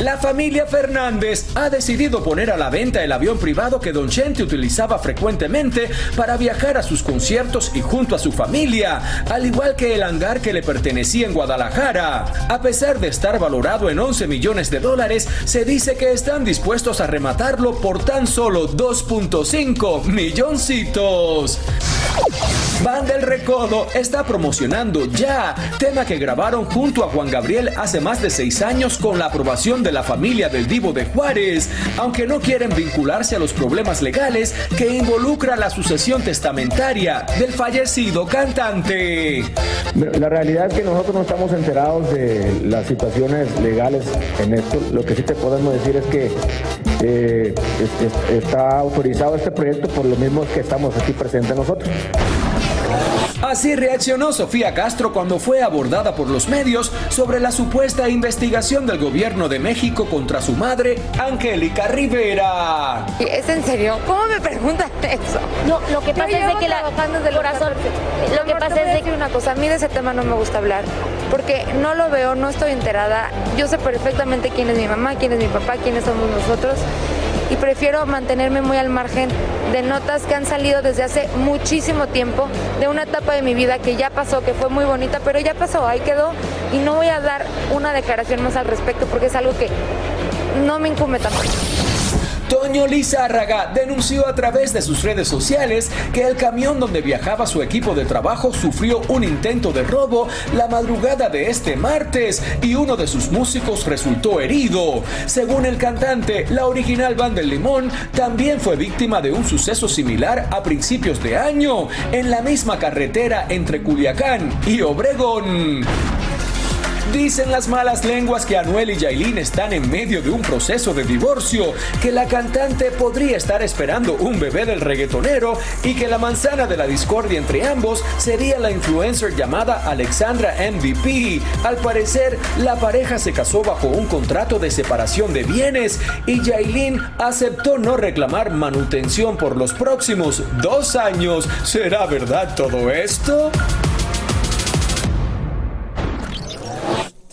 La familia Fernández ha decidido poner a la venta el avión privado que Don Chente utilizaba frecuentemente para viajar a sus conciertos y junto a su familia, al igual que el hangar que le pertenecía en Guadalajara. A pesar de estar valorado en 11 millones de dólares, se dice que están dispuestos a rematarlo por tan solo 2.5 milloncitos. Van del Recodo está promocionando Ya, tema que grabaron junto a Juan Gabriel hace más de seis años con la aprobación de la familia del Divo de Juárez, aunque no quieren vincularse a los problemas legales que involucra la sucesión testamentaria del fallecido cantante. La realidad es que nosotros no estamos enterados de las situaciones legales en esto. Lo que sí te podemos decir es que eh, es- es- está autorizado este proyecto por lo mismo que estamos aquí presentes nosotros. Así reaccionó Sofía Castro cuando fue abordada por los medios sobre la supuesta investigación del gobierno de México contra su madre, Angélica Rivera. ¿Es en serio? ¿Cómo me preguntan eso? No, lo que pasa Yo es de que la trabajando desde los corazón, 14. lo que pasa es de decir una cosa, a mí de ese tema no me gusta hablar, porque no lo veo, no estoy enterada. Yo sé perfectamente quién es mi mamá, quién es mi papá, quiénes somos nosotros, y prefiero mantenerme muy al margen de notas que han salido desde hace muchísimo tiempo, de una etapa de mi vida que ya pasó, que fue muy bonita, pero ya pasó, ahí quedó, y no voy a dar una declaración más al respecto, porque es algo que no me incumbe tampoco. Toño Lizárraga denunció a través de sus redes sociales que el camión donde viajaba su equipo de trabajo sufrió un intento de robo la madrugada de este martes y uno de sus músicos resultó herido. Según el cantante, la original banda El Limón también fue víctima de un suceso similar a principios de año en la misma carretera entre Culiacán y Obregón. Dicen las malas lenguas que Anuel y Yailin están en medio de un proceso de divorcio, que la cantante podría estar esperando un bebé del reggaetonero y que la manzana de la discordia entre ambos sería la influencer llamada Alexandra MVP. Al parecer, la pareja se casó bajo un contrato de separación de bienes y Yailin aceptó no reclamar manutención por los próximos dos años. ¿Será verdad todo esto?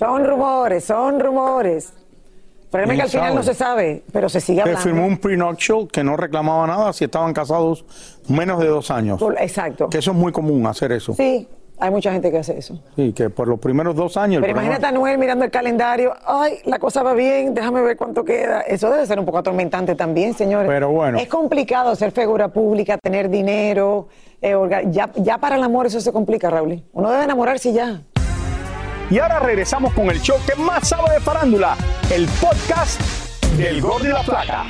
Son rumores, son rumores. Es que al final sabe? no se sabe, pero se sigue hablando. firmó un prenuptial que no reclamaba nada si estaban casados menos de dos años. Exacto. Que eso es muy común hacer eso. Sí, hay mucha gente que hace eso. Sí, que por los primeros dos años. el Pero problema- imagínate a Noel mirando el calendario. Ay, la cosa va bien, déjame ver cuánto queda. Eso debe ser un poco atormentante también, señores. Pero bueno. Es complicado ser figura pública, tener dinero. eh, ya, ya para el amor eso se complica, Raúl. Uno debe enamorarse ya. Y ahora regresamos con el show que más sabe de farándula, el podcast del Gordo y la Placa.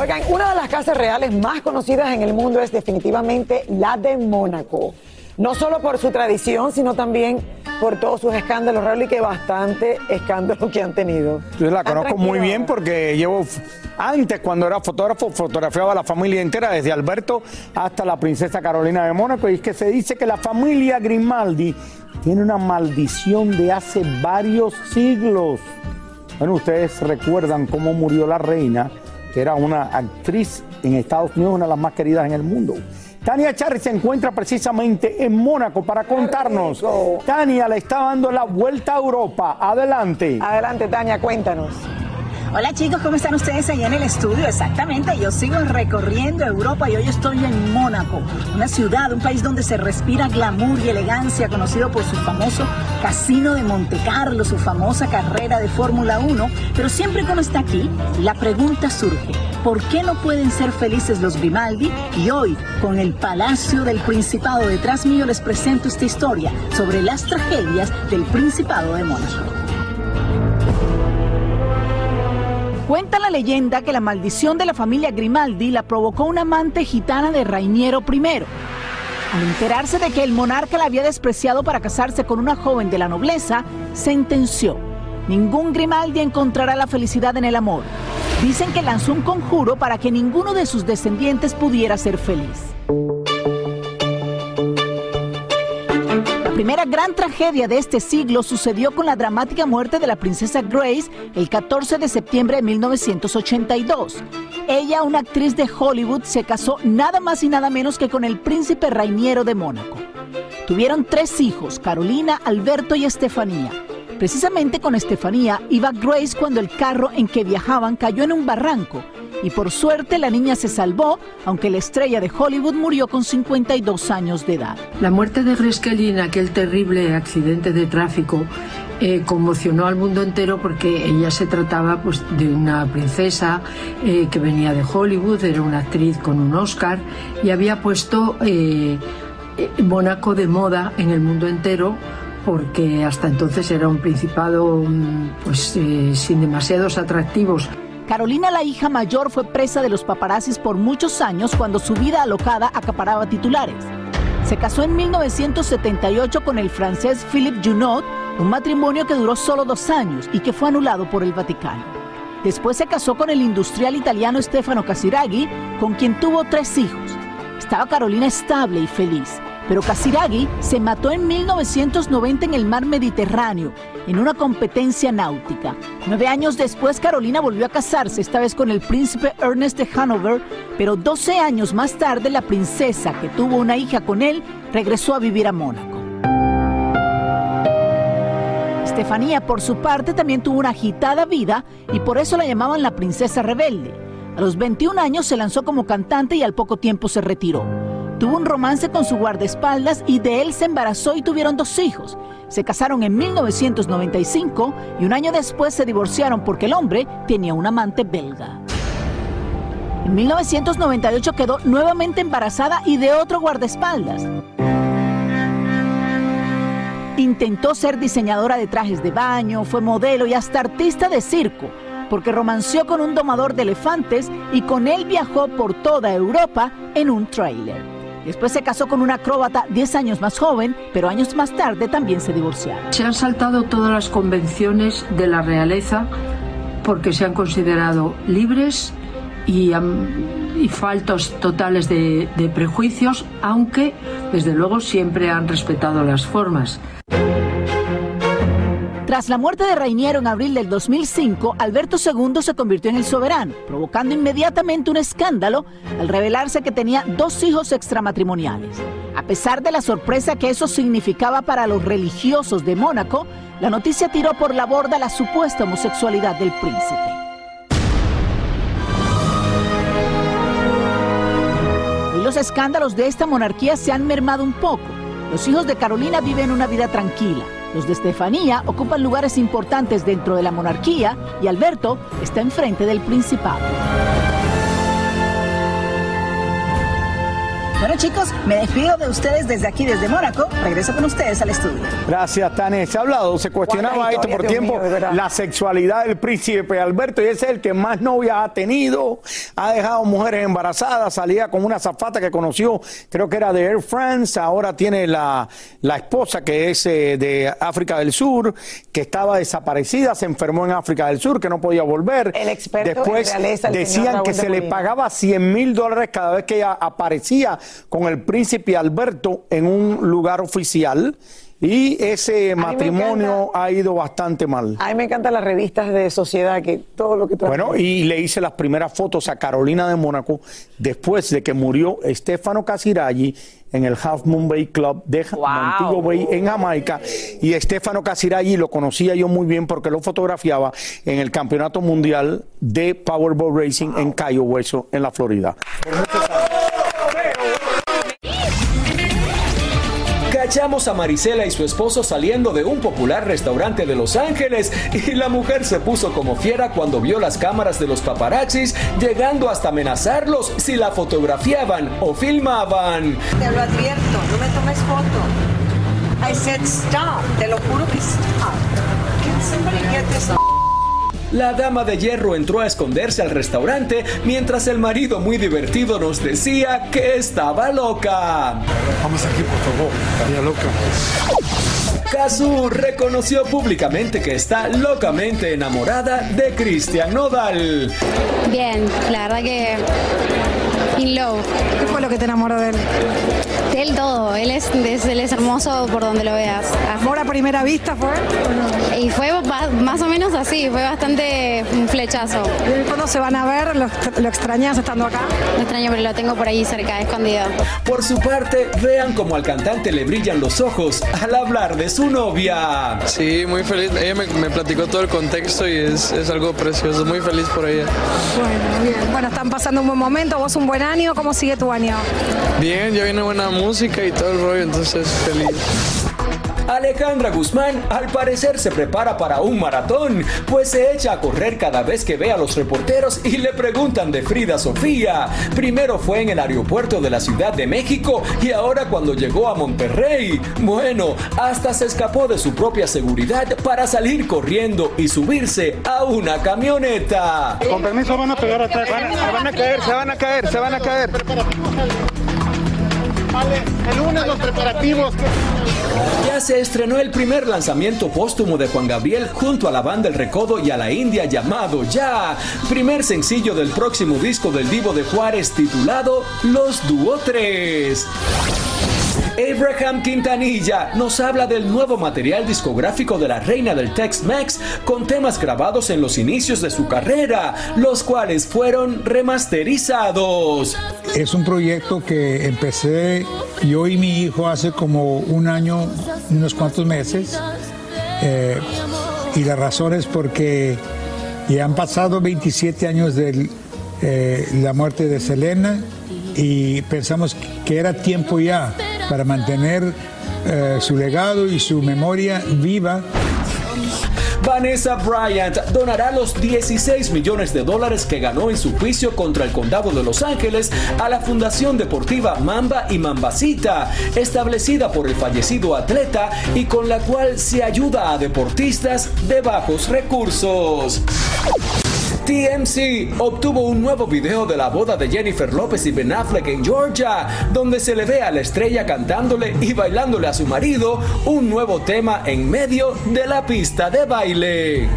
Oigan, una de las casas reales más conocidas en el mundo es definitivamente la de Mónaco. No solo por su tradición, sino también por todos sus escándalos, Raúl, y que bastante escándalos que han tenido. Yo la conozco muy bien porque llevo, antes cuando era fotógrafo, fotografiaba a la familia entera, desde Alberto hasta la princesa Carolina de Mónaco, y es que se dice que la familia Grimaldi tiene una maldición de hace varios siglos. Bueno, ustedes recuerdan cómo murió la reina, que era una actriz en Estados Unidos, una de las más queridas en el mundo. Tania Charri se encuentra precisamente en Mónaco para contarnos. Tania le está dando la vuelta a Europa. Adelante. Adelante, Tania, cuéntanos. Hola chicos, ¿cómo están ustedes allá en el estudio? Exactamente, yo sigo recorriendo Europa y hoy estoy en Mónaco, una ciudad, un país donde se respira glamour y elegancia, conocido por su famoso casino de Monte Carlo, su famosa carrera de Fórmula 1. Pero siempre que uno está aquí, la pregunta surge, ¿por qué no pueden ser felices los Grimaldi? Y hoy, con el Palacio del Principado detrás mío, les presento esta historia sobre las tragedias del Principado de Mónaco. Cuenta la leyenda que la maldición de la familia Grimaldi la provocó una amante gitana de Rainiero I. Al enterarse de que el monarca la había despreciado para casarse con una joven de la nobleza, sentenció, Ningún Grimaldi encontrará la felicidad en el amor. Dicen que lanzó un conjuro para que ninguno de sus descendientes pudiera ser feliz. La primera gran tragedia de este siglo sucedió con la dramática muerte de la princesa Grace el 14 de septiembre de 1982. Ella, una actriz de Hollywood, se casó nada más y nada menos que con el príncipe Rainiero de Mónaco. Tuvieron tres hijos, Carolina, Alberto y Estefanía. Precisamente con Estefanía iba Grace cuando el carro en que viajaban cayó en un barranco y por suerte la niña se salvó, aunque la estrella de Hollywood murió con 52 años de edad. La muerte de Grace Kelly en aquel terrible accidente de tráfico eh, conmocionó al mundo entero porque ella se trataba pues, de una princesa eh, que venía de Hollywood, era una actriz con un Oscar y había puesto eh, Mónaco de moda en el mundo entero porque hasta entonces era un principado mm, pues, sin demasiados atractivos. Carolina, la hija mayor, fue presa de los paparazzis por muchos años cuando su vida alocada acaparaba titulares. Se casó en 1978 con el francés Philippe Junot, un matrimonio que duró solo dos años y que fue anulado por el Vaticano. Después se casó con el industrial italiano Stefano Casiraghi, con quien tuvo tres hijos. Estaba Carolina estable y feliz, pero Casiraghi se mató en 1990 en el mar Mediterráneo, en una competencia náutica. Nueve años después, Carolina volvió a casarse, esta vez con el príncipe Ernest de Hanover, pero 12 años más tarde, la princesa, que tuvo una hija con él, regresó a vivir a Mónaco. Estefanía, por su parte, también tuvo una agitada vida y por eso la llamaban la princesa rebelde. A los 21 años se lanzó como cantante y al poco tiempo se retiró. Tuvo un romance con su guardaespaldas y de él se embarazó y tuvieron dos hijos. Se casaron en 1995 y un año después se divorciaron porque el hombre tenía un amante belga. En 1998 quedó nuevamente embarazada y de otro guardaespaldas. Intentó ser diseñadora de trajes de baño, fue modelo y hasta artista de circo, porque romanció con un domador de elefantes y con él viajó por toda Europa en un tráiler. Después se casó con una acróbata 10 años más joven, pero años más tarde también se divorciaron. Se han saltado todas las convenciones de la realeza porque se han considerado libres y, faltos totales de prejuicios, aunque desde luego siempre han respetado las formas. Tras la muerte de Reiniero en abril del 2005, Alberto II se convirtió en el soberano, provocando inmediatamente un escándalo al revelarse que tenía dos hijos extramatrimoniales. A pesar de la sorpresa que eso significaba para los religiosos de Mónaco, la noticia tiró por la borda la supuesta homosexualidad del príncipe. Los escándalos de esta monarquía se han mermado un poco. Los hijos de Carolina viven una vida tranquila. Los de Estefanía ocupan lugares importantes dentro de la monarquía y Alberto está enfrente del principado. Bueno chicos, me despido de ustedes desde aquí, desde Mónaco. Regreso con ustedes al estudio. Gracias, Tania. Se ha hablado, se cuestionaba esto por tiempo, la sexualidad del príncipe Alberto y ese es el que más novias ha tenido, ha dejado mujeres embarazadas, salía con una zafata que conoció, creo que era de Air France, ahora tiene la, la esposa que es eh, de África del Sur, que estaba desaparecida, se enfermó en África del Sur, que no podía volver. El experto Después decían que se le pagaba 100 mil dólares cada vez que ella aparecía con el príncipe Alberto en un lugar oficial. Y ese matrimonio ha ido bastante mal. A mí me encantan las revistas de sociedad, que todo lo que Bueno, y le hice las primeras fotos a Carolina de Mónaco después de que murió Estefano Casiraghi en el Half Moon Bay Club de Montego Bay en Jamaica. Y Estefano Casiraghi lo conocía yo muy bien porque lo fotografiaba en el Campeonato Mundial de Powerball Racing en Cayo Hueso, en la Florida. Cachamos a Marisela y su esposo saliendo de un popular restaurante de Los Ángeles y la mujer se puso como fiera cuando vio las cámaras de los paparazzis llegando hasta amenazarlos si la fotografiaban o filmaban. Te lo advierto, no me tomes foto. I said stop, te lo juro que stop. Can somebody get this la dama de hierro entró a esconderse al restaurante mientras el marido muy divertido nos decía que estaba loca. Vamos aquí, por favor, estaría loca. Kazu reconoció públicamente que está locamente enamorada de Cristian Nodal. Bien, la verdad que in love. ¿Qué fue lo que te enamoró de él? De él todo, él es, es- él es hermoso por donde lo veas. ¿Amor a primera vista fue? Y fue más o menos así, fue bastante un flechazo. ¿Y cuándo se van a ver? ¿Lo, lo extrañas estando acá? Lo extraño, pero lo tengo por ahí cerca, escondido. Por su parte, vean cómo al cantante le brillan los ojos al hablar de su novia. Sí, muy feliz. Ella me, me platicó todo el contexto y es, es algo precioso. Muy feliz por ella. Bueno, bien. Bueno, están pasando un buen momento, vos un buen año. ¿Cómo sigue tu año? Bien, ya viene buena música y todo el rollo, entonces feliz. Alejandra Guzmán al parecer se prepara para un maratón, pues se echa a correr cada vez que ve a los reporteros y le preguntan de Frida Sofía. Primero fue en el aeropuerto de la Ciudad de México y ahora cuando llegó a Monterrey. Bueno, hasta se escapó de su propia seguridad para salir corriendo y subirse a una camioneta. Con permiso van a pegar atrás. Van a, se van a caer, se van a caer, se van a caer. Vale, el lunes los preparativos. Ya se estrenó el primer lanzamiento póstumo de Juan Gabriel junto a la banda El Recodo y a la India llamado Ya, primer sencillo del próximo disco del Divo de Juárez titulado Los 3. Abraham Quintanilla nos habla del nuevo material discográfico de la reina del Tex-Mex con temas grabados en los inicios de su carrera, los cuales fueron remasterizados. Es un proyecto que empecé yo y mi hijo hace como un año, unos cuantos meses. Eh, y la razón es porque ya han pasado 27 años de la muerte de Selena y pensamos que era tiempo ya para mantener eh, su legado y su memoria viva. Vanessa Bryant donará los 16 millones de dólares que ganó en su juicio contra el condado de Los Ángeles a la Fundación Deportiva Mamba y Mambacita, establecida por el fallecido atleta y con la cual se ayuda a deportistas de bajos recursos. TMC obtuvo un nuevo video de la boda de Jennifer López y Ben Affleck en Georgia, donde se le ve a la estrella cantándole y bailándole a su marido un nuevo tema en medio de la pista de baile.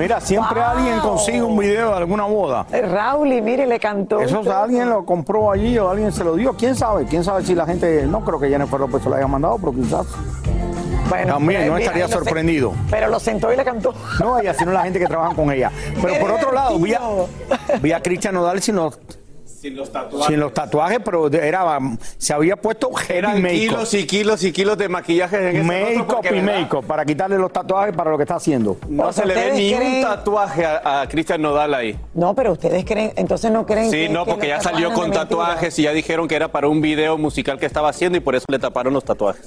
Mira, siempre alguien consigue un video de alguna boda. Raúl, y mire, le cantó. Eso alguien lo compró allí o alguien se lo dio. ¿Quién sabe? ¿Quién sabe si la gente... No creo que Jennifer López se lo haya mandado, pero quizás... Bueno, También, no mira, estaría sorprendido. Pero lo sentó y le cantó. No ella, sino la gente que trabaja con ella. Pero por otro lado, vi a, vi a Cristian Nodal sin los, Sin los tatuajes. sin los tatuajes, pero era, se había puesto Eran kilos y kilos y kilos de maquillaje en ese rostro Make-up y make-up para quitarle los tatuajes para lo que está haciendo. No se le ve ¿Ustedes ni un tatuaje a, a Cristian Nodal ahí. No, pero ustedes creen, entonces no creen Sí, que- no, que porque ya salió con tatuajes y ya dijeron que era para un video musical que estaba haciendo y por eso le taparon los tatuajes.